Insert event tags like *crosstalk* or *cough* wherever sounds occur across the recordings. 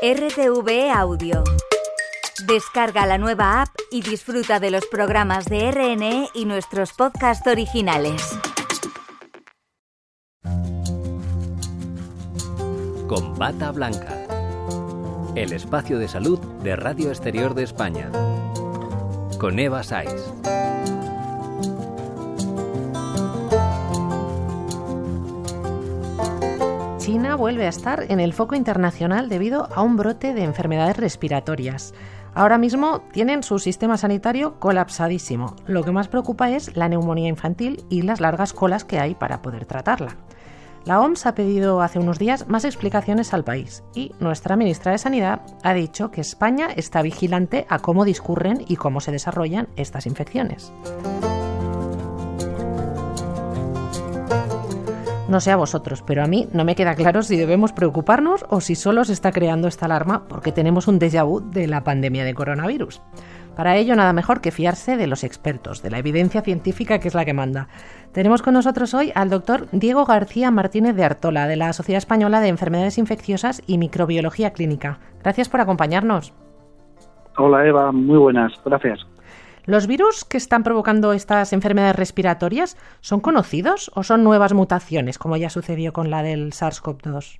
RTV Audio. Descarga la nueva app y disfruta de los programas de RNE y nuestros podcasts originales. Con Bata Blanca. El espacio de salud de Radio Exterior de España. Con Eva Saiz. China vuelve a estar en el foco internacional debido a un brote de enfermedades respiratorias. Ahora mismo tienen su sistema sanitario colapsadísimo. Lo que más preocupa es la neumonía infantil y las largas colas que hay para poder tratarla. La OMS ha pedido hace unos días más explicaciones al país y nuestra ministra de Sanidad ha dicho que España está vigilante a cómo discurren y cómo se desarrollan estas infecciones. No sé a vosotros, pero a mí no me queda claro si debemos preocuparnos o si solo se está creando esta alarma porque tenemos un déjà vu de la pandemia de coronavirus. Para ello, nada mejor que fiarse de los expertos, de la evidencia científica que es la que manda. Tenemos con nosotros hoy al doctor Diego García Martínez de Artola, de la Sociedad Española de Enfermedades Infecciosas y Microbiología Clínica. Gracias por acompañarnos. Hola Eva, muy buenas, gracias. ¿Los virus que están provocando estas enfermedades respiratorias son conocidos o son nuevas mutaciones, como ya sucedió con la del SARS-CoV-2?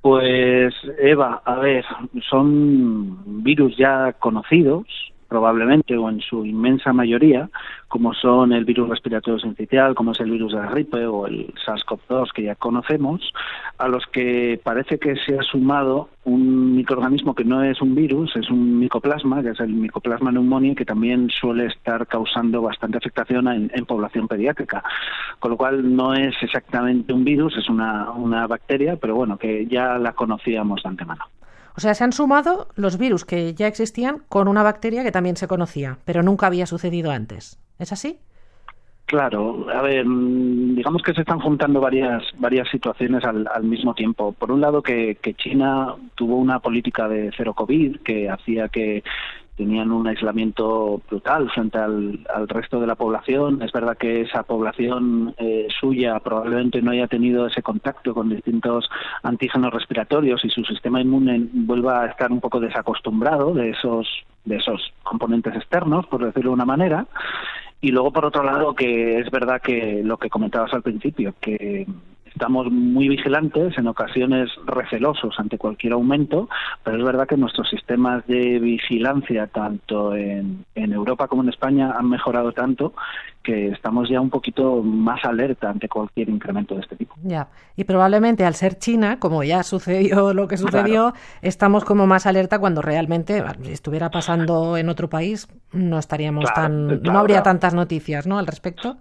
Pues Eva, a ver, son virus ya conocidos, probablemente o en su inmensa mayoría, como son el virus respiratorio sincitial, como es el virus de la gripe o el SARS-CoV-2 que ya conocemos, a los que parece que se ha sumado un microorganismo que no es un virus, es un micoplasma, que es el micoplasma pneumoniae, que también suele estar causando bastante afectación en, en, población pediátrica. Con lo cual no es exactamente un virus, es una, una bacteria, pero bueno, que ya la conocíamos de antemano. O sea, se han sumado los virus que ya existían con una bacteria que también se conocía, pero nunca había sucedido antes. ¿Es así? Claro, a ver, digamos que se están juntando varias varias situaciones al, al mismo tiempo. Por un lado, que China tuvo una política de cero COVID que hacía que tenían un aislamiento brutal frente al, al, resto de la población. Es verdad que esa población eh, suya probablemente no haya tenido ese contacto con distintos antígenos respiratorios y su sistema inmune vuelva a estar un poco desacostumbrado de esos de esos componentes externos, por decirlo de una manera. Y luego, por otro lado, que es verdad que lo que comentabas al principio, que estamos muy vigilantes, en ocasiones recelosos ante cualquier aumento, pero es verdad que nuestros sistemas de vigilancia, tanto en, en Europa como en España, han mejorado tanto que estamos ya un poquito más alerta ante cualquier incremento de este tipo. Ya, y probablemente al ser China, como ya sucedió lo que sucedió, claro. estamos como más alerta cuando realmente si estuviera pasando en otro país no estaríamos claro, tan claro, no habría tantas noticias, ¿no? al respecto.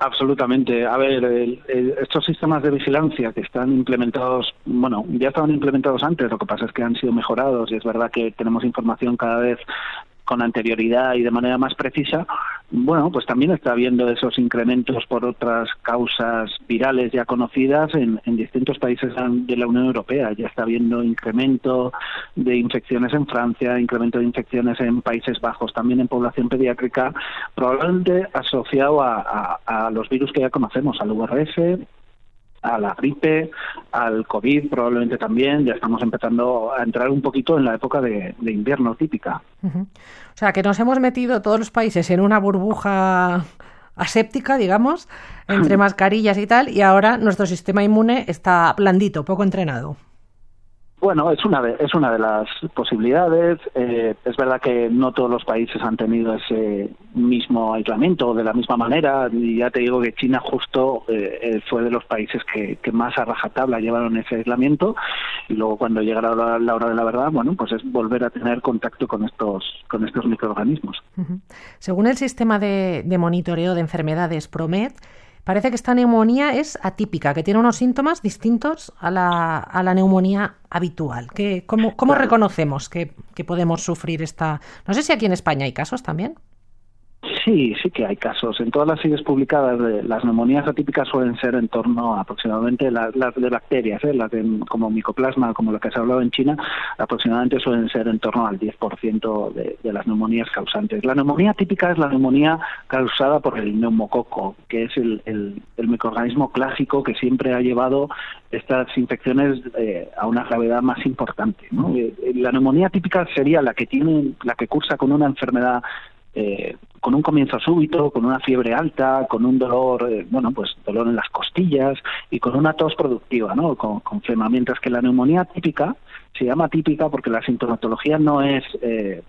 Absolutamente. A ver, el, estos sistemas de vigilancia que están implementados, bueno, ya estaban implementados antes, lo que pasa es que han sido mejorados y es verdad que tenemos información cada vez con anterioridad y de manera más precisa, bueno, pues también está habiendo esos incrementos por otras causas virales ya conocidas en, en, distintos países de la Unión Europea. Ya está habiendo incremento de infecciones en Francia, incremento de infecciones en Países Bajos, también en población pediátrica, probablemente asociado a, los virus que ya conocemos, al VRS, a la gripe, al COVID probablemente también, ya estamos empezando a entrar un poquito en la época de, de invierno típica. Uh -huh. O sea, que nos hemos metido todos los países en una burbuja aséptica, digamos, entre *laughs* mascarillas y tal, y ahora nuestro sistema inmune está blandito, poco entrenado. Bueno, es una de, es una de las posibilidades. Eh, es verdad que no todos los países han tenido ese mismo aislamiento de la misma manera. Y ya te digo que China justo eh, fue de los países que, que, más a rajatabla llevaron ese aislamiento. Y luego cuando llega la, la, hora de la verdad, bueno, pues es volver a tener contacto con estos, con estos microorganismos. Según el sistema de, de monitoreo de enfermedades PROMED, Parece que esta neumonía es atípica, que tiene unos síntomas distintos a la, a la neumonía habitual. ¿Qué, ¿Cómo, cómo reconocemos que, que, podemos sufrir esta...? No sé si aquí en España hay casos también. Sí, sí que hay casos. En todas las series publicadas, las neumonías atípicas suelen ser en torno a aproximadamente las, de bacterias, ¿eh? las como micoplasma, como lo que se ha hablado en China, aproximadamente suelen ser en torno al 10% de, de las neumonías causantes. La neumonía típica es la neumonía causada por el neumococo, que es el, el, microorganismo clásico que siempre ha llevado estas infecciones eh, a una gravedad más importante. ¿no? Eh, la neumonía típica sería la que tiene, la que cursa con una enfermedad eh, con un comienzo súbito, con una fiebre alta, con un dolor, eh, bueno, pues dolor en las costillas y con una tos productiva, ¿no? Con, con flema. Mientras que la neumonía típica se llama típica porque la sintomatología no es eh,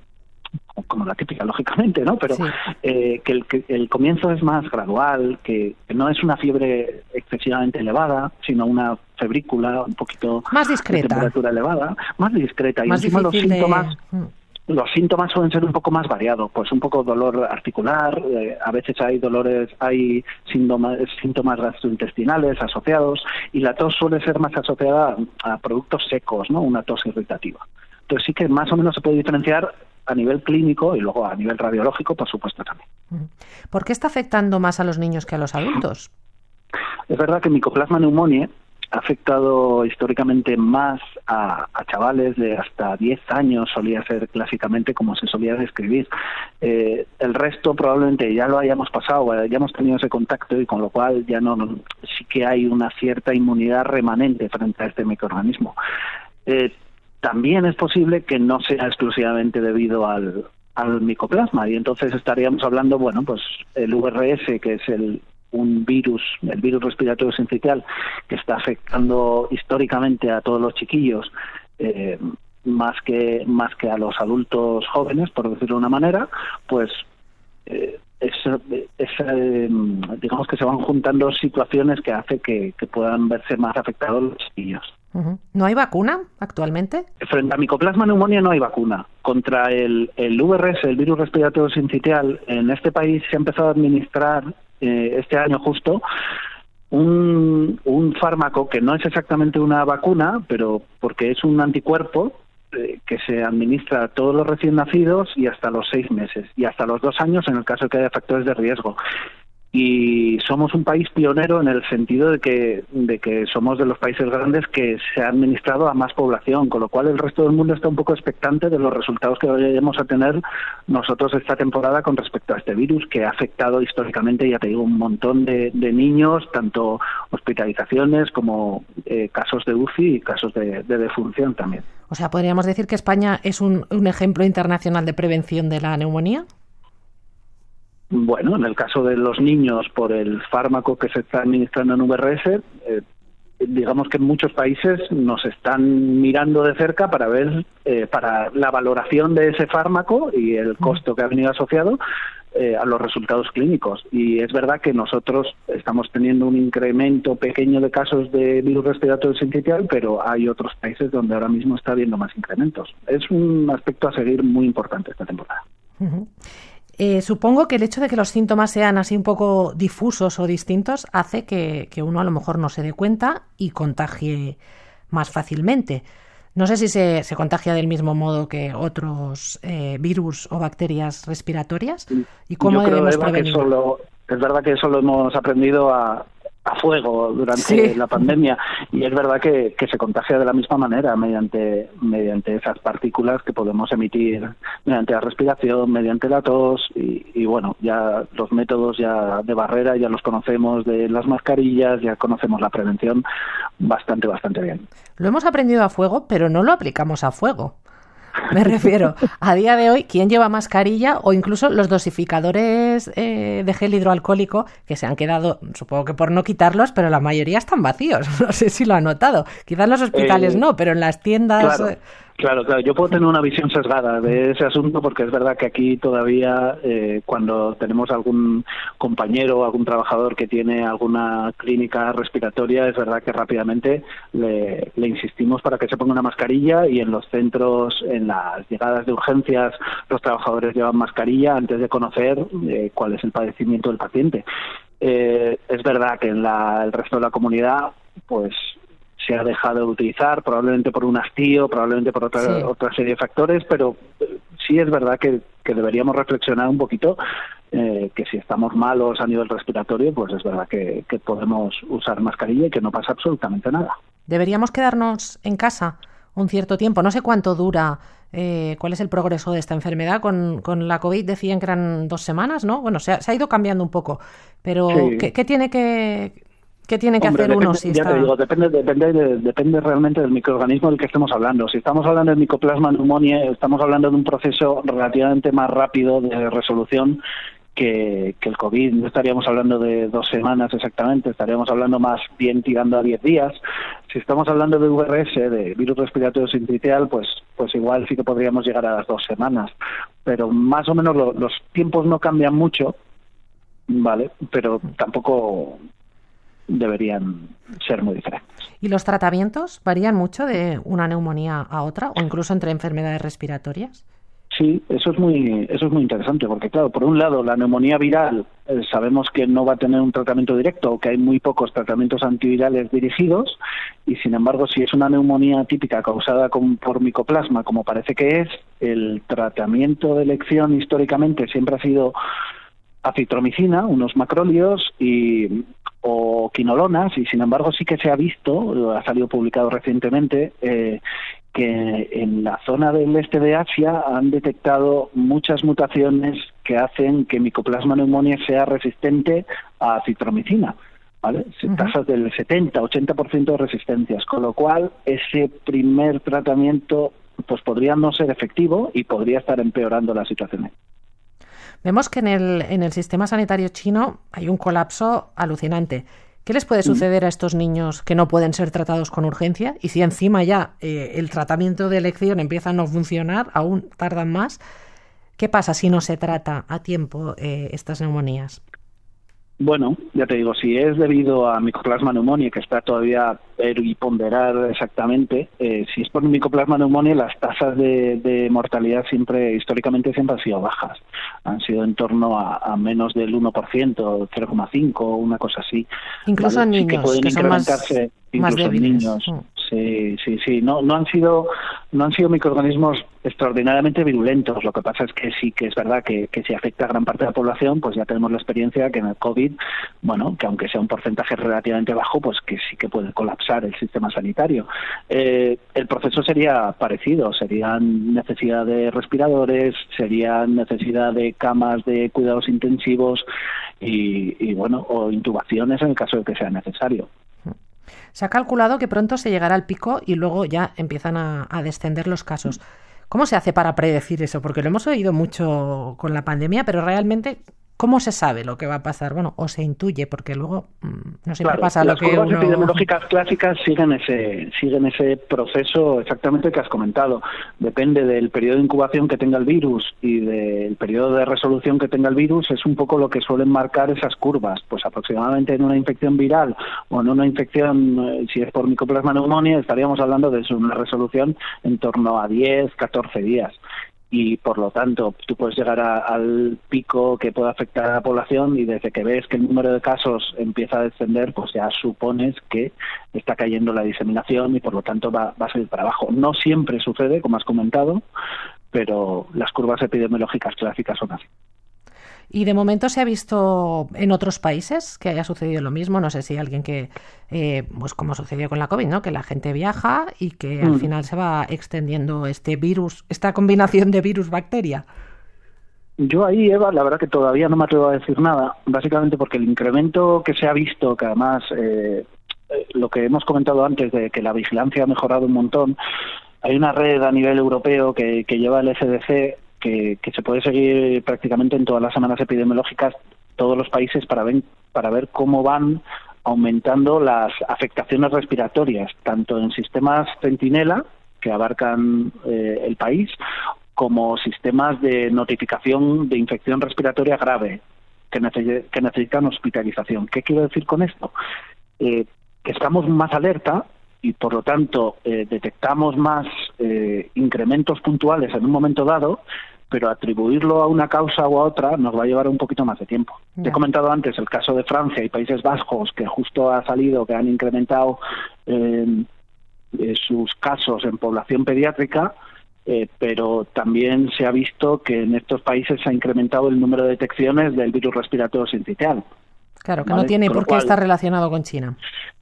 como la típica, *laughs* lógicamente, ¿no? Pero eh, que, el, que, el, comienzo es más gradual, que, no es una fiebre excesivamente elevada, sino una febrícula un poquito más discreta, de temperatura elevada, más discreta y encima los síntomas. Mm los síntomas suelen ser un poco más variados, pues un poco dolor articular, eh, a veces hay dolores, hay síntomas, síntomas gastrointestinales asociados y la tos suele ser más asociada a productos secos, ¿no? Una tos irritativa. Entonces sí que más o menos se puede diferenciar a nivel clínico y luego a nivel radiológico, por supuesto también. ¿Por qué está afectando más a los niños que a los adultos? Es verdad que Mycoplasma pneumoniae ha afectado históricamente más a, chavales de hasta 10 años, solía ser clásicamente como se solía describir. Eh, el resto probablemente ya lo hayamos pasado, ya hemos tenido ese contacto y con lo cual ya no, sí que hay una cierta inmunidad remanente frente a este microorganismo. Eh, también es posible que no sea exclusivamente debido al, al micoplasma y entonces estaríamos hablando, bueno, pues el VRS, que es el, un virus, el virus respiratorio sincitial, que está afectando históricamente a todos los chiquillos, eh, más que más que a los adultos jóvenes, por decirlo de una manera, pues eh, es, eh, digamos que se van juntando situaciones que hace que, puedan verse más afectados los chiquillos. ¿No hay vacuna actualmente? Frente a micoplasma neumonía no hay vacuna. Contra el, el VRS, el virus respiratorio sincitial, en este país se ha empezado a administrar eh, este año justo un, un fármaco que no es exactamente una vacuna, pero porque es un anticuerpo eh, que se administra a todos los recién nacidos y hasta los seis meses y hasta los dos años en el caso que haya factores de riesgo y somos un país pionero en el sentido de que, de que somos de los países grandes que se ha administrado a más población, con lo cual el resto del mundo está un poco expectante de los resultados que vayamos a tener nosotros esta temporada con respecto a este virus que ha afectado históricamente, ya te digo, un montón de, niños, tanto hospitalizaciones como eh, casos de UCI y casos de, de, defunción también. O sea, podríamos decir que España es un, un ejemplo internacional de prevención de la neumonía. Bueno, en el caso de los niños, por el fármaco que se está administrando en VRS, eh, digamos que en muchos países nos están mirando de cerca para ver, eh, para la valoración de ese fármaco y el costo que ha venido asociado eh, a los resultados clínicos. Y es verdad que nosotros estamos teniendo un incremento pequeño de casos de virus respiratorio sincitial, pero hay otros países donde ahora mismo está habiendo más incrementos. Es un aspecto a seguir muy importante esta temporada. Eh, supongo que el hecho de que los síntomas sean así un poco difusos o distintos hace que, uno a lo mejor no se dé cuenta y contagie más fácilmente. No sé si se, se contagia del mismo modo que otros eh, virus o bacterias respiratorias y cómo debemos prevenir. es verdad que eso lo hemos aprendido a, a fuego durante la pandemia. Y es verdad que, se contagia de la misma manera mediante mediante esas partículas que podemos emitir mediante la respiración mediante la tos y, bueno ya los métodos ya de barrera ya los conocemos de las mascarillas ya conocemos la prevención bastante bastante bien. Lo hemos aprendido a fuego pero no lo aplicamos a fuego me refiero, a día de hoy, ¿quién lleva mascarilla o incluso los dosificadores eh, de gel hidroalcohólico que se han quedado, supongo que por no quitarlos, pero la mayoría están vacíos? *laughs* No sé si lo ha notado. Quizás en los hospitales eh, no, pero en las tiendas... Eh, Claro, claro, yo puedo tener una visión sesgada de ese asunto porque es verdad que aquí todavía eh, cuando tenemos algún compañero o algún trabajador que tiene alguna clínica respiratoria, es verdad que rápidamente le, insistimos para que se ponga una mascarilla y en los centros, en las llegadas de urgencias, los trabajadores llevan mascarilla antes de conocer eh, cuál es el padecimiento del paciente. Eh, es verdad que en la, el resto de la comunidad pues se ha dejado de utilizar, probablemente por un hastío, probablemente por otra, otra serie de factores, pero eh, sí es verdad que, deberíamos reflexionar un poquito eh, que si estamos malos a nivel respiratorio, pues es verdad que, podemos usar mascarilla y que no pasa absolutamente nada. ¿Deberíamos quedarnos en casa un cierto tiempo? No sé cuánto dura, eh, cuál es el progreso de esta enfermedad. Con, con, la COVID decían que eran dos semanas, ¿no? Bueno, se ha, ido cambiando un poco, pero ¿qué, tiene que, ¿Qué tiene que hacer uno si Ya te digo, depende, depende, depende realmente del microorganismo del que estemos hablando. Si estamos hablando del micoplasma pneumoniae, estamos hablando de un proceso relativamente más rápido de resolución que, el COVID. No estaríamos hablando de dos semanas exactamente, estaríamos hablando más bien tirando a diez días. Si estamos hablando de VRS, de virus respiratorio sincitial, pues, pues igual sí que podríamos llegar a las dos semanas. Pero más o menos los tiempos no cambian mucho, ¿vale? Pero tampoco deberían ser muy diferentes. ¿Y los tratamientos varían mucho de una neumonía a otra o incluso entre enfermedades respiratorias? Sí, eso es muy eso es muy interesante porque claro, por un lado la neumonía viral eh, sabemos que no va a tener un tratamiento directo o que hay muy pocos tratamientos antivirales dirigidos y sin embargo si es una neumonía típica causada por micoplasma como parece que es, el tratamiento de elección históricamente siempre ha sido acitromicina, unos macróleos y o quinolonas y sin embargo sí que se ha visto, ha salido publicado recientemente, eh, que en la zona del este de Asia han detectado muchas mutaciones que hacen que Mycoplasma pneumoniae sea resistente a acitromicina. ¿Vale? Tasas del 70-80% de resistencias, con lo cual ese primer tratamiento pues podría no ser efectivo y podría estar empeorando la situación. Vemos que en el, en el sistema sanitario chino hay un colapso alucinante. ¿Qué les puede suceder a estos niños que no pueden ser tratados con urgencia? Y si encima ya eh, el tratamiento de elección empieza a no funcionar, aún tardan más, ¿qué pasa si no se trata a tiempo eh, estas neumonías? Bueno, ya te digo, si es debido a micoplasma neumonía, que está todavía y ponderar exactamente, eh, si es por micoplasma neumonía, las tasas de, mortalidad siempre, históricamente, siempre han sido bajas. Han sido en torno a, menos del 1%, 0,5, una cosa así. Incluso en niños, que pueden incrementarse, incluso en niños. Mm. Sí, sí, sí. No, no han sido, no han sido microorganismos extraordinariamente virulentos. Lo que pasa es que sí que es verdad que, que si afecta a gran parte de la población, pues ya tenemos la experiencia que en el COVID, bueno, que aunque sea un porcentaje relativamente bajo, pues que sí que puede colapsar el sistema sanitario. Eh, el proceso sería parecido. Serían necesidad de respiradores, serían necesidad de camas de cuidados intensivos y, y bueno, o intubaciones en el caso de que sea necesario. Se ha calculado que pronto se llegará al pico y luego ya empiezan a, descender los casos. ¿Cómo se hace para predecir eso? Porque lo hemos oído mucho con la pandemia, pero realmente ¿Cómo se sabe lo que va a pasar? Bueno, o se intuye, porque luego mm, no siempre pasa lo que Las epidemiológicas clásicas siguen ese, siguen ese proceso exactamente que has comentado. Depende del periodo de incubación que tenga el virus y del periodo de resolución que tenga el virus, es un poco lo que suelen marcar esas curvas. Pues aproximadamente en una infección viral o en una infección, eh, si es por micoplasma neumonía, estaríamos hablando de una resolución en torno a 10, 14 días y por lo tanto tú puedes llegar al pico que puede afectar a la población y desde que ves que el número de casos empieza a descender pues ya supones que está cayendo la diseminación y por lo tanto va, va a salir para abajo. No siempre sucede, como has comentado, pero las curvas epidemiológicas clásicas son así. Y de momento se ha visto en otros países que haya sucedido lo mismo. No sé si alguien que, eh, pues como sucedió con la COVID, ¿no? Que la gente viaja y que al mm. final se va extendiendo este virus, esta combinación de virus-bacteria. Yo ahí, Eva, la verdad que todavía no me atrevo a decir nada, básicamente porque el incremento que se ha visto, que además eh, eh, lo que hemos comentado antes de que la vigilancia ha mejorado un montón, hay una red a nivel europeo que, que lleva el SDC que, se puede seguir prácticamente en todas las semanas epidemiológicas todos los países para ver, para ver cómo van aumentando las afectaciones respiratorias, tanto en sistemas centinela, que abarcan eh, el país, como sistemas de notificación de infección respiratoria grave, que, necesitan hospitalización. ¿Qué quiero decir con esto? Eh, que estamos más alerta y por lo tanto eh, detectamos más eh, incrementos puntuales en un momento dado, pero atribuirlo a una causa o a otra nos va a llevar un poquito más de tiempo. Te he comentado antes el caso de Francia y Países Bajos, que justo ha salido, que han incrementado eh, sus casos en población pediátrica. eh, pero también se ha visto que en estos países se ha incrementado el número de detecciones del virus respiratorio sincitial. Claro, que no tiene por qué estar relacionado con China.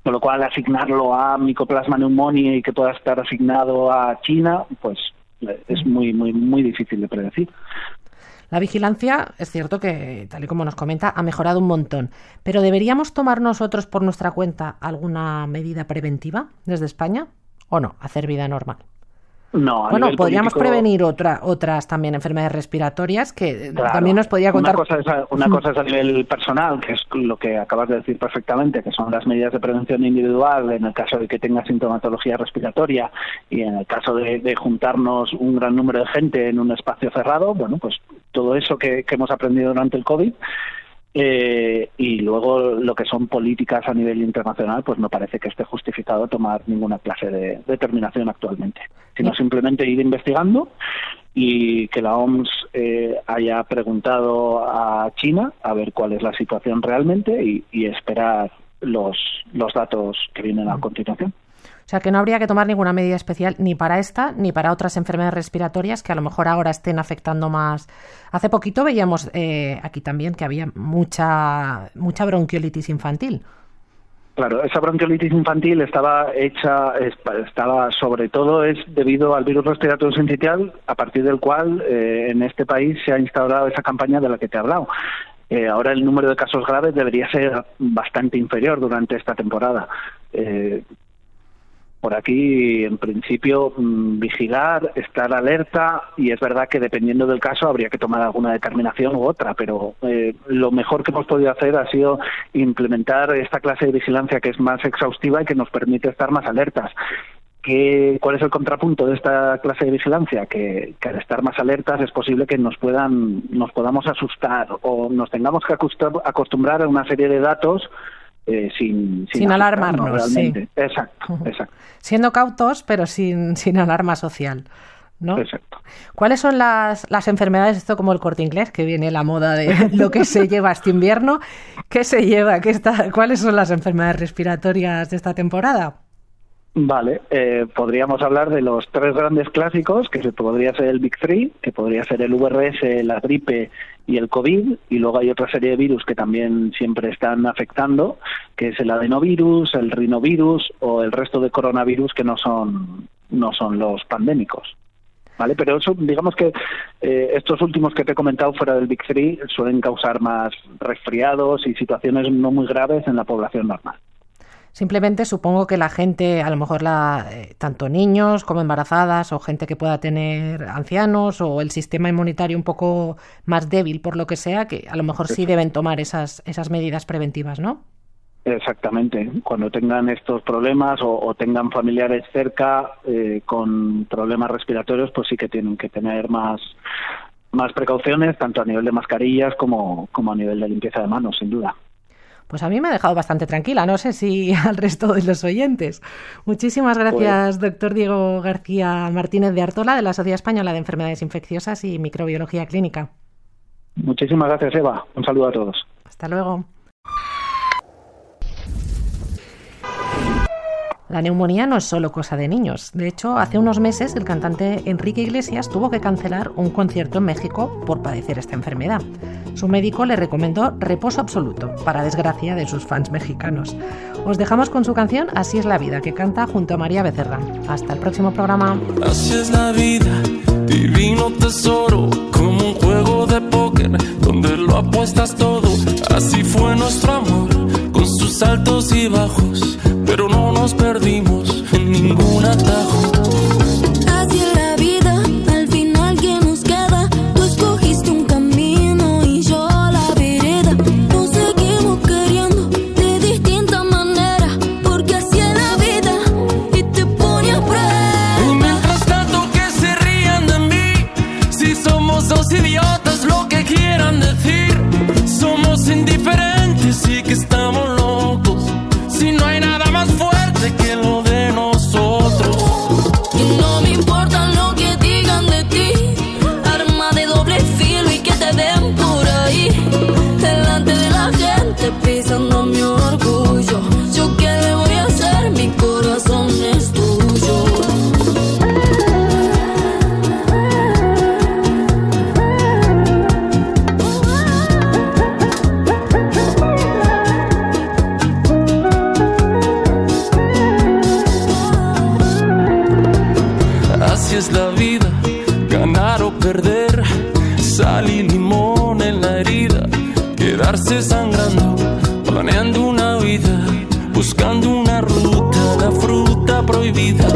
Con lo cual, asignarlo a Mycoplasma pneumoniae y que pueda estar asignado a China, pues es muy, muy, muy difícil de predecir. La vigilancia, es cierto que, tal y como nos comenta, ha mejorado un montón, pero ¿deberíamos tomar nosotros por nuestra cuenta alguna medida preventiva desde España o no? Hacer vida normal. No, bueno, podríamos prevenir otra, otras también enfermedades respiratorias que también nos podría contar. Una cosa, es a, una cosa es a nivel personal, que es lo que acabas de decir perfectamente, que son las medidas de prevención individual en el caso de que tenga sintomatología respiratoria y en el caso de, juntarnos un gran número de gente en un espacio cerrado. Bueno, pues todo eso que, que hemos aprendido durante el COVID eh, y luego lo que son políticas a nivel internacional, pues no parece que esté justificado tomar ninguna clase de determinación actualmente, sino simplemente ir investigando y que la OMS eh, haya preguntado a China a ver cuál es la situación realmente y, y esperar los, los datos que vienen a continuación. O sea que no habría que tomar ninguna medida especial ni para esta ni para otras enfermedades respiratorias que a lo mejor ahora estén afectando más. Hace poquito veíamos eh, aquí también que había mucha, mucha bronquiolitis infantil. Claro, esa bronquiolitis infantil estaba hecha, estaba sobre todo es debido al virus respiratorio sincitial, a partir del cual eh, en este país se ha instaurado esa campaña de la que te he hablado. Eh, ahora el número de casos graves debería ser bastante inferior durante esta temporada. Eh, por aquí, en principio, mm, vigilar, estar alerta y es verdad que dependiendo del caso habría que tomar alguna determinación u otra, pero eh, lo mejor que hemos podido hacer ha sido implementar esta clase de vigilancia que es más exhaustiva y que nos permite estar más alertas. ¿Qué, ¿Cuál es el contrapunto de esta clase de vigilancia? Que, que, al estar más alertas es posible que nos puedan nos podamos asustar o nos tengamos que acostumbrar a una serie de datos eh, sin, sin, alarmarnos. Sí. Exacto, exacto. Siendo cautos, pero sin, *laughs* sin alarma social. ¿no? Exacto. ¿Cuáles son las, las enfermedades, esto como el corte inglés, que viene la moda de *laughs* lo que se lleva este invierno? ¿Qué se lleva? ¿Qué está, ¿Cuáles son las enfermedades respiratorias de esta temporada? Vale, eh, podríamos hablar de los tres grandes clásicos, que podría ser el Big Three, que podría ser el VRS, la gripe y el COVID, y luego hay otra serie de virus que también siempre están afectando, que es el adenovirus, el rinovirus o el resto de coronavirus que no son, no son los pandémicos. ¿Vale? Pero eso, digamos que eh, estos últimos que te he comentado fuera del Big Three suelen causar más resfriados y situaciones no muy graves en la población normal. Simplemente supongo que la gente, a lo mejor la, eh, tanto niños como embarazadas o gente que pueda tener ancianos o el sistema inmunitario un poco más débil por lo que sea, que a lo mejor sí deben tomar esas, esas medidas preventivas, ¿no? Exactamente. Cuando tengan estos problemas o, tengan familiares cerca eh, con problemas respiratorios, pues sí que tienen que tener más, más precauciones, tanto a nivel de mascarillas como, como a nivel de limpieza de manos, sin duda pues a mí me ha dejado bastante tranquila. No sé si *laughs* al resto de los oyentes. Muchísimas gracias, pues doctor Diego García Martínez de Artola, de la Sociedad Española de Enfermedades Infecciosas y Microbiología Clínica. Muchísimas gracias, Eva. Un saludo a todos. Hasta luego. La neumonía no es solo cosa de niños. De hecho, hace unos meses el cantante Enrique Iglesias tuvo que cancelar un concierto en México por padecer esta enfermedad. Su médico le recomendó reposo absoluto, para desgracia de sus fans mexicanos. Os dejamos con su canción Así es la vida, que canta junto a María Becerra. Hasta el próximo programa. Así es la vida, divino tesoro, como un juego de póker, donde lo apuestas todo. Así fue nuestro amor, con sus altos y bajos pero no nos perdimos en ningún atajo. Sal y limón en la herida, quedarse sangrando, planeando una vida, buscando una ruta, la fruta prohibida